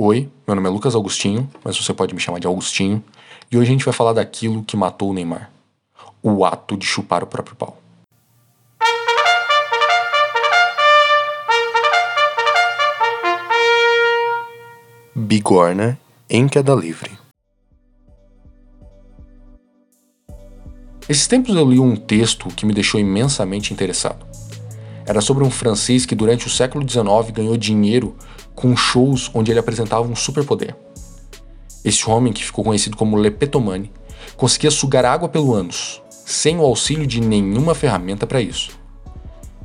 Oi, meu nome é Lucas Augustinho, mas você pode me chamar de Augustinho, e hoje a gente vai falar daquilo que matou o Neymar: o ato de chupar o próprio pau. Bigorna em queda livre. Esses tempos eu li um texto que me deixou imensamente interessado. Era sobre um francês que durante o século XIX ganhou dinheiro com shows onde ele apresentava um superpoder. Esse homem, que ficou conhecido como Lepetomane, conseguia sugar água pelo ânus, sem o auxílio de nenhuma ferramenta para isso.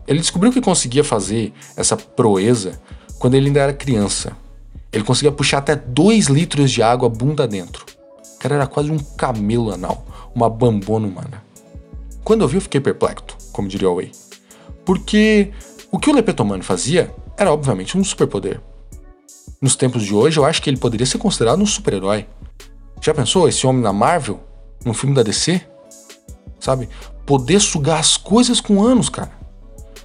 Ele descobriu que conseguia fazer essa proeza quando ele ainda era criança. Ele conseguia puxar até 2 litros de água bunda dentro. O cara era quase um camelo anal, uma bambona humana. Quando eu vi, eu fiquei perplexo, como diria o Way. Porque o que o Lepetomane fazia era obviamente um superpoder. Nos tempos de hoje, eu acho que ele poderia ser considerado um super-herói. Já pensou esse homem na Marvel? Num filme da DC? Sabe? Poder sugar as coisas com anos, cara.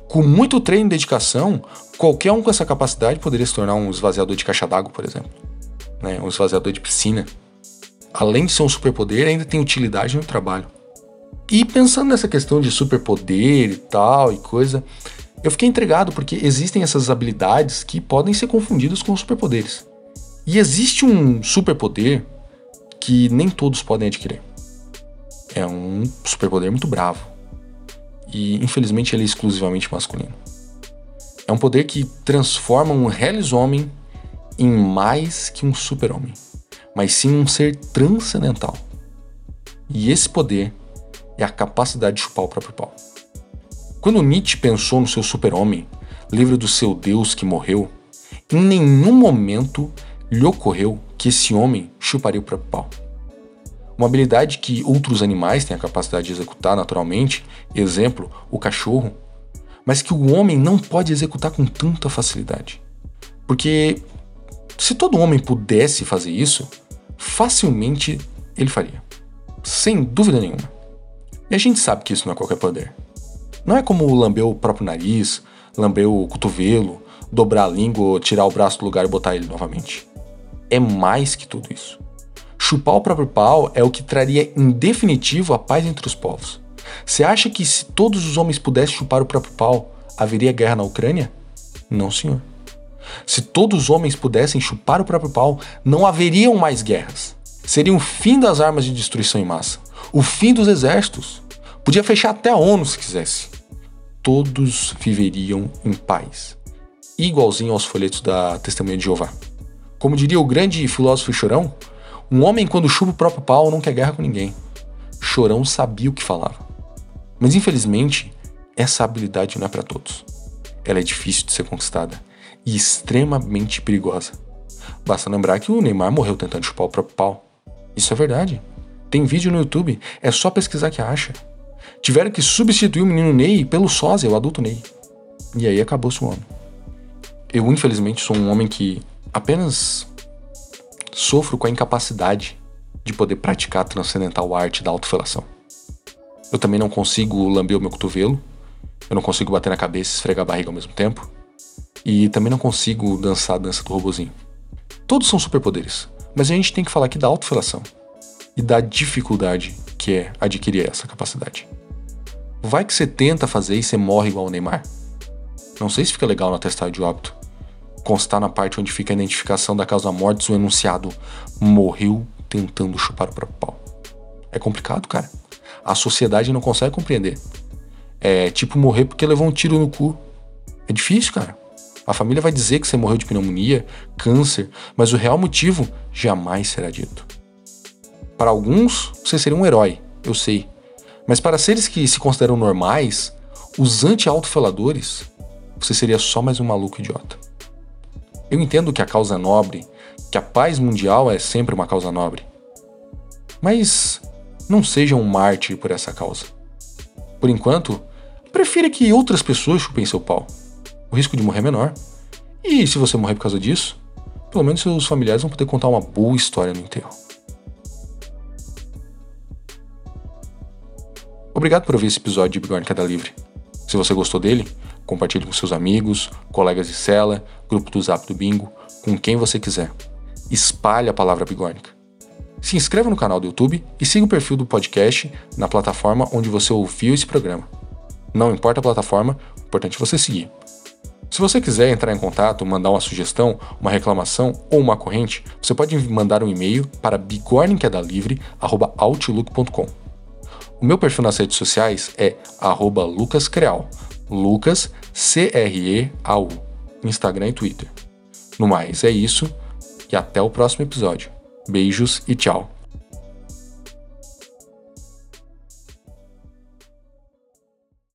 Com muito treino e dedicação, qualquer um com essa capacidade poderia se tornar um esvaziador de caixa d'água, por exemplo. Né? Um esvaziador de piscina. Além de ser um superpoder, ainda tem utilidade no trabalho. E pensando nessa questão de superpoder e tal e coisa, eu fiquei intrigado porque existem essas habilidades que podem ser confundidas com superpoderes. E existe um superpoder que nem todos podem adquirir. É um superpoder muito bravo. E infelizmente ele é exclusivamente masculino. É um poder que transforma um reles homem em mais que um super-homem, mas sim um ser transcendental. E esse poder é a capacidade de chupar o próprio pau. Quando Nietzsche pensou no seu super-homem, livro do seu Deus que morreu, em nenhum momento lhe ocorreu que esse homem chuparia o próprio pau. Uma habilidade que outros animais têm a capacidade de executar naturalmente, exemplo, o cachorro, mas que o homem não pode executar com tanta facilidade. Porque se todo homem pudesse fazer isso, facilmente ele faria. Sem dúvida nenhuma. E a gente sabe que isso não é qualquer poder. Não é como lamber o próprio nariz, lamber o cotovelo, dobrar a língua, tirar o braço do lugar e botar ele novamente. É mais que tudo isso. Chupar o próprio pau é o que traria em definitivo a paz entre os povos. Você acha que se todos os homens pudessem chupar o próprio pau, haveria guerra na Ucrânia? Não, senhor. Se todos os homens pudessem chupar o próprio pau, não haveriam mais guerras. Seria o fim das armas de destruição em massa, o fim dos exércitos. Podia fechar até a ONU se quisesse todos viveriam em paz, igualzinho aos folhetos da Testemunha de Jeová. Como diria o grande filósofo Chorão, um homem quando chupa o próprio pau não quer guerra com ninguém. Chorão sabia o que falava. Mas infelizmente, essa habilidade não é para todos. Ela é difícil de ser conquistada e extremamente perigosa. Basta lembrar que o Neymar morreu tentando chupar o próprio pau. Isso é verdade. Tem vídeo no YouTube, é só pesquisar que acha tiveram que substituir o menino Ney pelo sósia, o adulto Ney. E aí acabou-se o homem. Eu, infelizmente, sou um homem que apenas sofro com a incapacidade de poder praticar a transcendental arte da autofelação. Eu também não consigo lamber o meu cotovelo, eu não consigo bater na cabeça e esfregar a barriga ao mesmo tempo, e também não consigo dançar a dança do robozinho. Todos são superpoderes, mas a gente tem que falar aqui da autofelação e da dificuldade que é adquirir essa capacidade. Vai que você tenta fazer e você morre igual o Neymar. Não sei se fica legal no atestado de óbito. Constar na parte onde fica a identificação da causa morte o enunciado morreu tentando chupar o próprio pau. É complicado, cara. A sociedade não consegue compreender. É tipo morrer porque levou um tiro no cu. É difícil, cara. A família vai dizer que você morreu de pneumonia, câncer, mas o real motivo jamais será dito. Para alguns, você seria um herói, eu sei. Mas para seres que se consideram normais, os anti-autofeladores, você seria só mais um maluco idiota. Eu entendo que a causa é nobre, que a paz mundial é sempre uma causa nobre. Mas não seja um mártir por essa causa. Por enquanto, prefira que outras pessoas chupem seu pau. O risco de morrer é menor. E se você morrer por causa disso, pelo menos seus familiares vão poder contar uma boa história no enterro. Obrigado por ouvir esse episódio de Bigorna Queda Livre. Se você gostou dele, compartilhe com seus amigos, colegas de cela, grupo do Zap do Bingo, com quem você quiser. espalhe a palavra bigornica. Se inscreva no canal do YouTube e siga o perfil do podcast na plataforma onde você ouviu esse programa. Não importa a plataforma, o importante é você seguir. Se você quiser entrar em contato, mandar uma sugestão, uma reclamação ou uma corrente, você pode mandar um e-mail para bigornequedalivre.outlook.com. O meu perfil nas redes sociais é lucascreal, Lucas C-R-E-A-U, Instagram e Twitter. No mais, é isso e até o próximo episódio. Beijos e tchau.